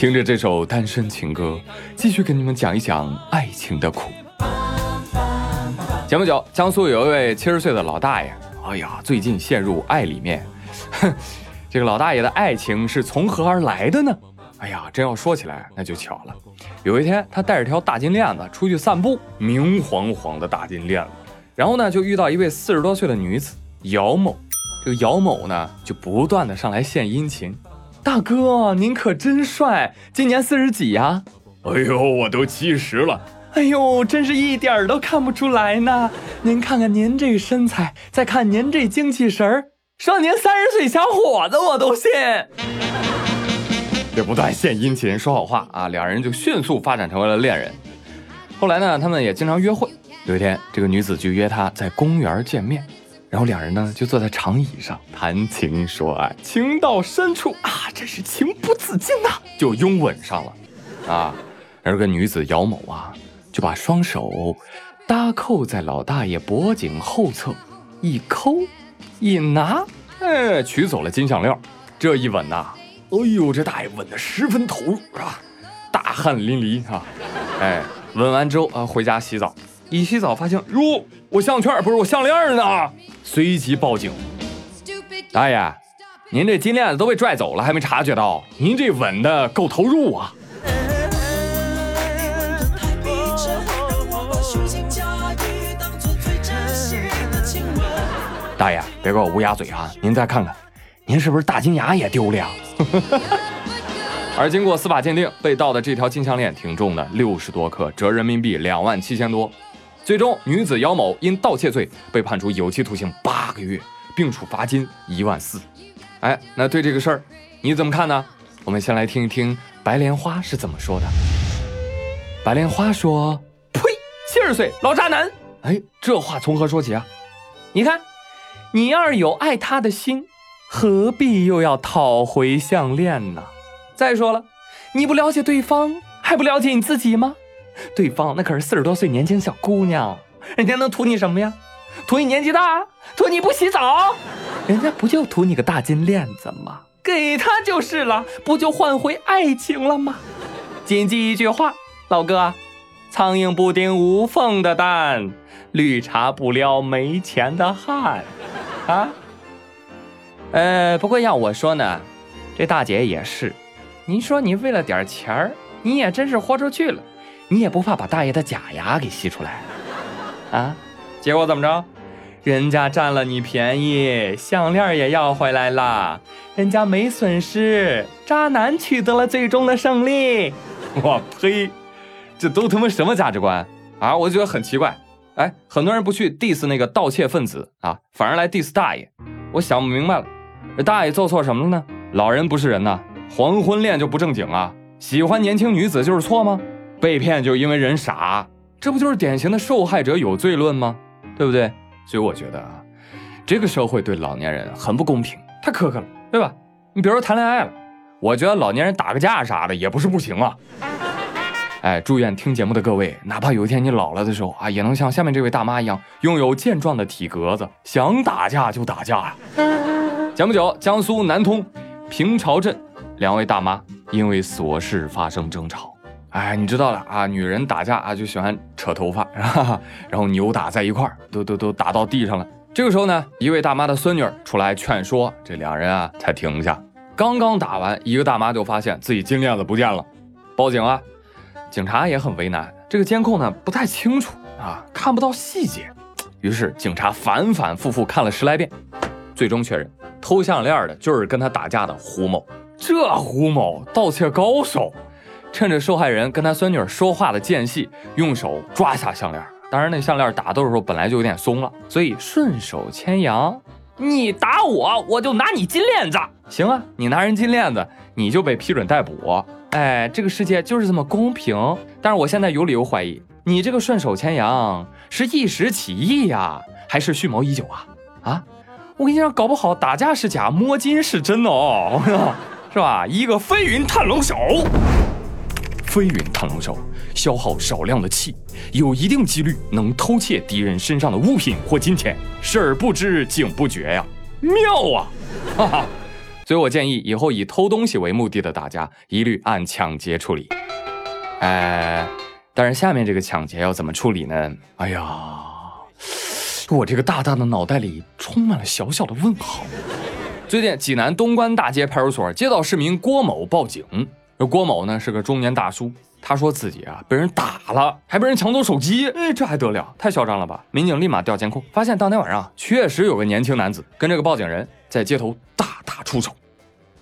听着这首单身情歌，继续给你们讲一讲爱情的苦。前不久，江苏有一位七十岁的老大爷，哎呀，最近陷入爱里面。哼，这个老大爷的爱情是从何而来的呢？哎呀，真要说起来，那就巧了。有一天，他带着条大金链子出去散步，明晃晃的大金链子，然后呢，就遇到一位四十多岁的女子姚某。这个姚某呢，就不断的上来献殷勤：“大哥，您可真帅，今年四十几呀？”“哎呦，我都七十了。”哎呦，真是一点儿都看不出来呢！您看看您这身材，再看您这精气神儿，说您三十岁小伙子我都信。这不断献殷勤说好话啊，两人就迅速发展成为了恋人。后来呢，他们也经常约会。有一天，这个女子就约他在公园见面，然后两人呢就坐在长椅上谈情说爱，情到深处啊，真是情不自禁呐，就拥吻上了啊。而个女子姚某啊。就把双手搭扣在老大爷脖颈后侧，一抠一拿，哎，取走了金项链。这一吻呐，哎呦，这大爷吻得十分投入啊，大汗淋漓啊。哎，吻完之后啊，回家洗澡，一洗澡发现哟，我项圈不是我项链呢，随即报警。大爷，您这金链子都被拽走了，还没察觉到？您这稳的够投入啊。大爷，别给我乌鸦嘴啊！您再看看，您是不是大金牙也丢了呀？而经过司法鉴定，被盗的这条金项链挺重的，六十多克，折人民币两万七千多。最终，女子姚某因盗窃罪被判处有期徒刑八个月，并处罚金一万四。哎，那对这个事儿你怎么看呢？我们先来听一听白莲花是怎么说的。白莲花说：“呸，七十岁老渣男！哎，这话从何说起啊？你看。”你要是有爱他的心，何必又要讨回项链呢？再说了，你不了解对方，还不了解你自己吗？对方那可是四十多岁年轻小姑娘，人家能图你什么呀？图你年纪大，图你不洗澡，人家不就图你个大金链子吗？给他就是了，不就换回爱情了吗？谨记一句话，老哥，苍蝇不叮无缝的蛋。绿茶不撩没钱的汉，啊，呃，不过要我说呢，这大姐也是，您说你为了点钱儿，你也真是豁出去了，你也不怕把大爷的假牙给吸出来，啊？结果怎么着？人家占了你便宜，项链也要回来了，人家没损失，渣男取得了最终的胜利。我呸，这都他妈什么价值观啊？我觉得很奇怪。哎，很多人不去 diss 那个盗窃分子啊，反而来 diss 大爷。我想不明白了，这大爷做错什么了呢？老人不是人呐，黄昏恋就不正经啊？喜欢年轻女子就是错吗？被骗就因为人傻，这不就是典型的受害者有罪论吗？对不对？所以我觉得啊，这个社会对老年人很不公平，太苛刻了，对吧？你比如说谈恋爱了，我觉得老年人打个架啥的也不是不行啊。哎，祝愿听节目的各位，哪怕有一天你老了的时候啊，也能像下面这位大妈一样，拥有健壮的体格子，想打架就打架呀。前不久，江苏南通平潮镇两位大妈因为琐事发生争吵。哎，你知道了啊，女人打架啊就喜欢扯头发，然后扭打在一块儿，都都都打到地上了。这个时候呢，一位大妈的孙女出来劝说，这两人啊才停下。刚刚打完，一个大妈就发现自己金链子不见了，报警啊。警察也很为难，这个监控呢不太清楚啊，看不到细节。于是警察反反复复看了十来遍，最终确认偷项链的就是跟他打架的胡某。这胡某盗窃高手，趁着受害人跟他孙女说话的间隙，用手抓下项链。当然，那项链打斗的时候本来就有点松了，所以顺手牵羊。你打我，我就拿你金链子。行啊，你拿人金链子，你就被批准逮捕。哎，这个世界就是这么公平。但是我现在有理由怀疑，你这个顺手牵羊是一时起意呀，还是蓄谋已久啊？啊，我跟你讲，搞不好打架是假，摸金是真的哦，是吧？一个飞云探龙手，飞云探龙手消耗少量的气，有一定几率能偷窃敌人身上的物品或金钱，视而不知，警不觉呀，妙啊！哈哈。所以我建议以后以偷东西为目的的大家，一律按抢劫处理。哎，但是下面这个抢劫要怎么处理呢？哎呀，我这个大大的脑袋里充满了小小的问号。最近，济南东关大街派出所接到市民郭某报警，这郭某呢是个中年大叔，他说自己啊被人打了，还被人抢走手机，哎，这还得了？太嚣张了吧！民警立马调监控，发现当天晚上确实有个年轻男子跟这个报警人在街头大打出手。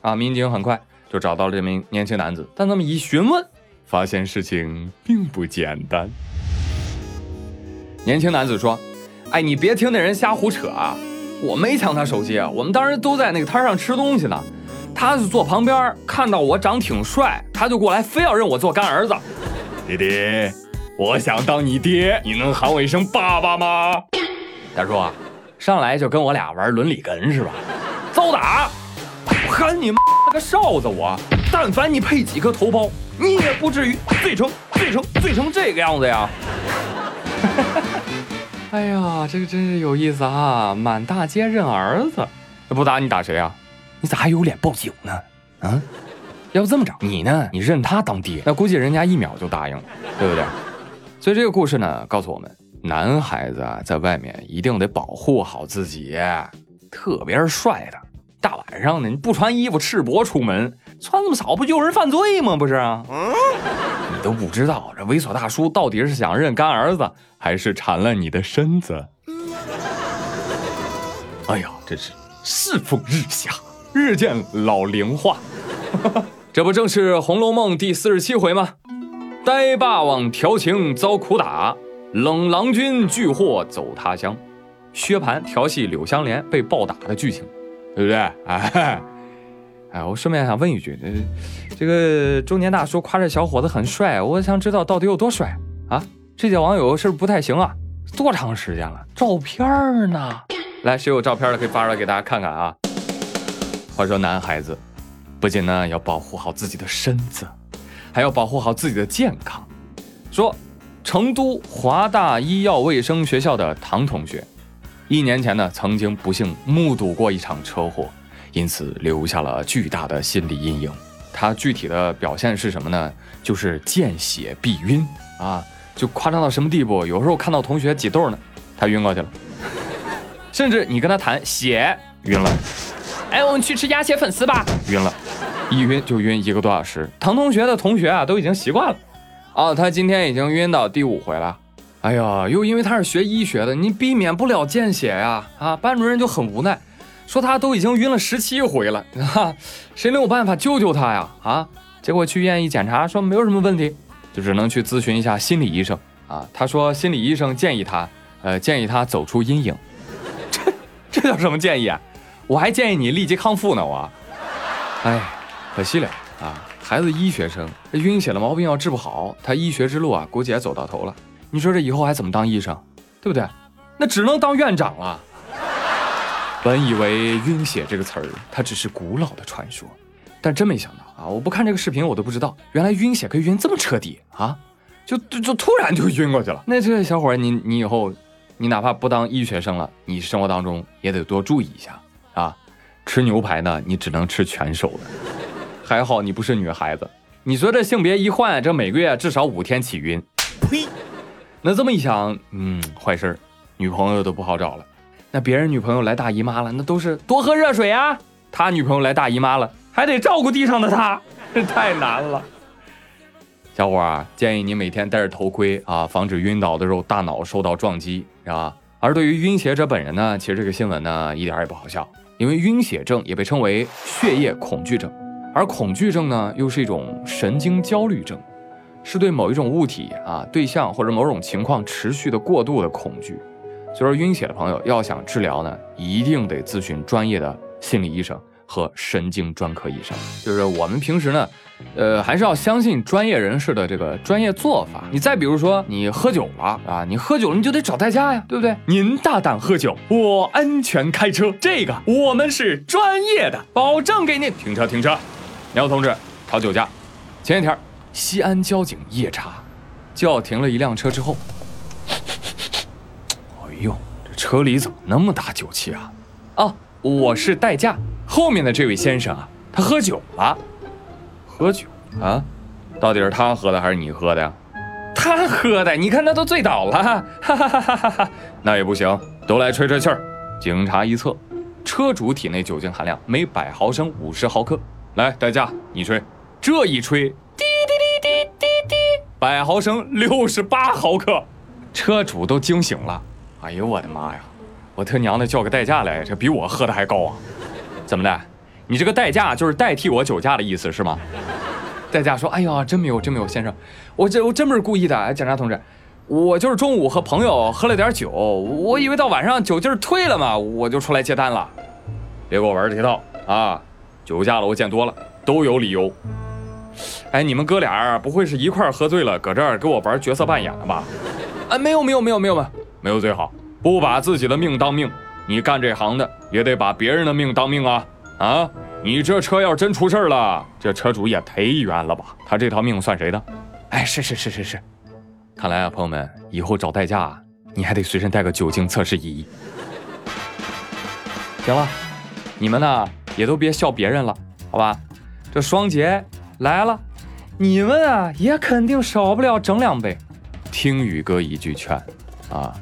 啊，民警很快就找到了这名年轻男子，但他们一询问，发现事情并不简单。年轻男子说：“哎，你别听那人瞎胡扯啊！”我没抢他手机啊，我们当时都在那个摊上吃东西呢，他就坐旁边，看到我长挺帅，他就过来，非要认我做干儿子。弟弟，我想当你爹，你能喊我一声爸爸吗？大叔，上来就跟我俩玩伦理哏是吧？遭打，喊你妈个哨子我！但凡你配几颗头孢，你也不至于醉成醉成醉成这个样子呀！哎呀，这个真是有意思啊！满大街认儿子，不打你打谁啊？你咋还有脸报警呢？啊？要不这么着，你呢？你认他当爹，那估计人家一秒就答应了，对不对？所以这个故事呢，告诉我们，男孩子啊，在外面一定得保护好自己，特别是帅的，大晚上的你不穿衣服赤膊出门，穿这么少不诱人犯罪吗？不是啊？你都不知道这猥琐大叔到底是想认干儿子。还是馋了你的身子。哎呀，真是世风日下，日渐老龄化。这不正是《红楼梦》第四十七回吗？呆霸王调情遭苦打，冷郎君拒祸走他乡。薛蟠调戏柳湘莲被暴打的剧情，对不对？哎，哎，我顺便想问一句，这个中年大叔夸这小伙子很帅，我想知道到底有多帅啊？这届网友是不是不太行啊？多长时间了？照片呢？来，谁有照片的可以发出来给大家看看啊？话说男孩子不仅呢要保护好自己的身子，还要保护好自己的健康。说成都华大医药卫生学校的唐同学，一年前呢曾经不幸目睹过一场车祸，因此留下了巨大的心理阴影。他具体的表现是什么呢？就是见血必晕啊。就夸张到什么地步？有时候看到同学挤痘呢，他晕过去了。甚至你跟他谈血，晕了。哎，我们去吃鸭血粉丝吧，晕了。一晕就晕一个多小时。唐同学的同学啊，都已经习惯了。哦，他今天已经晕到第五回了。哎呀，又因为他是学医学的，你避免不了见血呀。啊，班主任就很无奈，说他都已经晕了十七回了，哈，谁能有办法救救他呀？啊，结果去医院一检查，说没有什么问题。就只能去咨询一下心理医生啊。他说，心理医生建议他，呃，建议他走出阴影。这这叫什么建议啊？我还建议你立即康复呢。我，哎，可惜了啊。孩子医学生，这晕血的毛病要治不好，他医学之路啊，估计也走到头了。你说这以后还怎么当医生，对不对？那只能当院长了。本以为晕血这个词儿，它只是古老的传说。但真没想到啊！我不看这个视频，我都不知道，原来晕血可以晕这么彻底啊！就就就突然就晕过去了。那这个小伙儿，你你以后，你哪怕不当医学生了，你生活当中也得多注意一下啊！吃牛排呢，你只能吃全熟的。还好你不是女孩子，你说这性别一换，这每个月至少五天起晕。呸！那这么一想，嗯，坏事儿，女朋友都不好找了。那别人女朋友来大姨妈了，那都是多喝热水啊。他女朋友来大姨妈了。还得照顾地上的他，这太难了。小伙儿建议你每天戴着头盔啊，防止晕倒的时候大脑受到撞击，是吧？而对于晕血者本人呢，其实这个新闻呢一点也不好笑，因为晕血症也被称为血液恐惧症，而恐惧症呢又是一种神经焦虑症，是对某一种物体啊、对象或者某种情况持续的过度的恐惧。所以说，晕血的朋友要想治疗呢，一定得咨询专业的心理医生。和神经专科医生，就是我们平时呢，呃，还是要相信专业人士的这个专业做法。你再比如说，你喝酒了啊，你喝酒了你就得找代驾呀，对不对？您大胆喝酒，我安全开车，这个我们是专业的，保证给您停车停车。苗同志，查酒驾。前几天，西安交警夜查，叫停了一辆车之后，哎呦，这车里怎么那么大酒气啊？哦，我是代驾。后面的这位先生啊，他喝酒了，喝酒啊？到底是他喝的还是你喝的呀？他喝的，你看他都醉倒了，哈哈哈哈哈！那也不行，都来吹吹气儿。警察一测，车主体内酒精含量每百毫升五十毫克。来，代驾，你吹。这一吹，滴滴滴滴滴滴，百毫升六十八毫克。车主都惊醒了。哎呦我的妈呀！我他娘的叫个代驾来，这比我喝的还高啊！怎么的？你这个代驾就是代替我酒驾的意思是吗？代驾说：“哎呀，真没有，真没有，先生，我这我真不是故意的。哎，检察同志，我就是中午和朋友喝了点酒，我以为到晚上酒劲儿退了嘛，我就出来接单了。别给我玩这套啊！酒驾了我见多了，都有理由。哎，你们哥俩不会是一块喝醉了，搁这儿给我玩角色扮演的吧？哎，没有，没有，没有，没有嘛，没有最好。”不把自己的命当命，你干这行的也得把别人的命当命啊！啊，你这车要真出事了，这车主也忒冤了吧？他这条命算谁的？哎，是是是是是，看来啊，朋友们，以后找代驾你还得随身带个酒精测试仪。行了，你们呢也都别笑别人了，好吧？这双节来了，你们啊也肯定少不了整两杯。听宇哥一句劝，啊。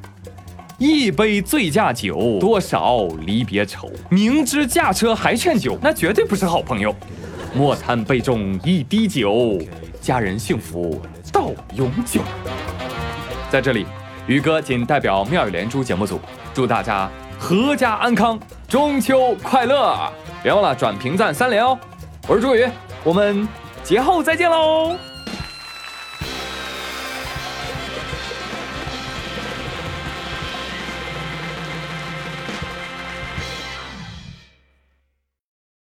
一杯醉驾酒，多少离别愁。明知驾车还劝酒，那绝对不是好朋友。莫贪杯中一滴酒，家人幸福到永久。在这里，宇哥仅代表妙语连珠节目组，祝大家阖家安康，中秋快乐！别忘了转评赞三连哦。我是朱宇，我们节后再见喽。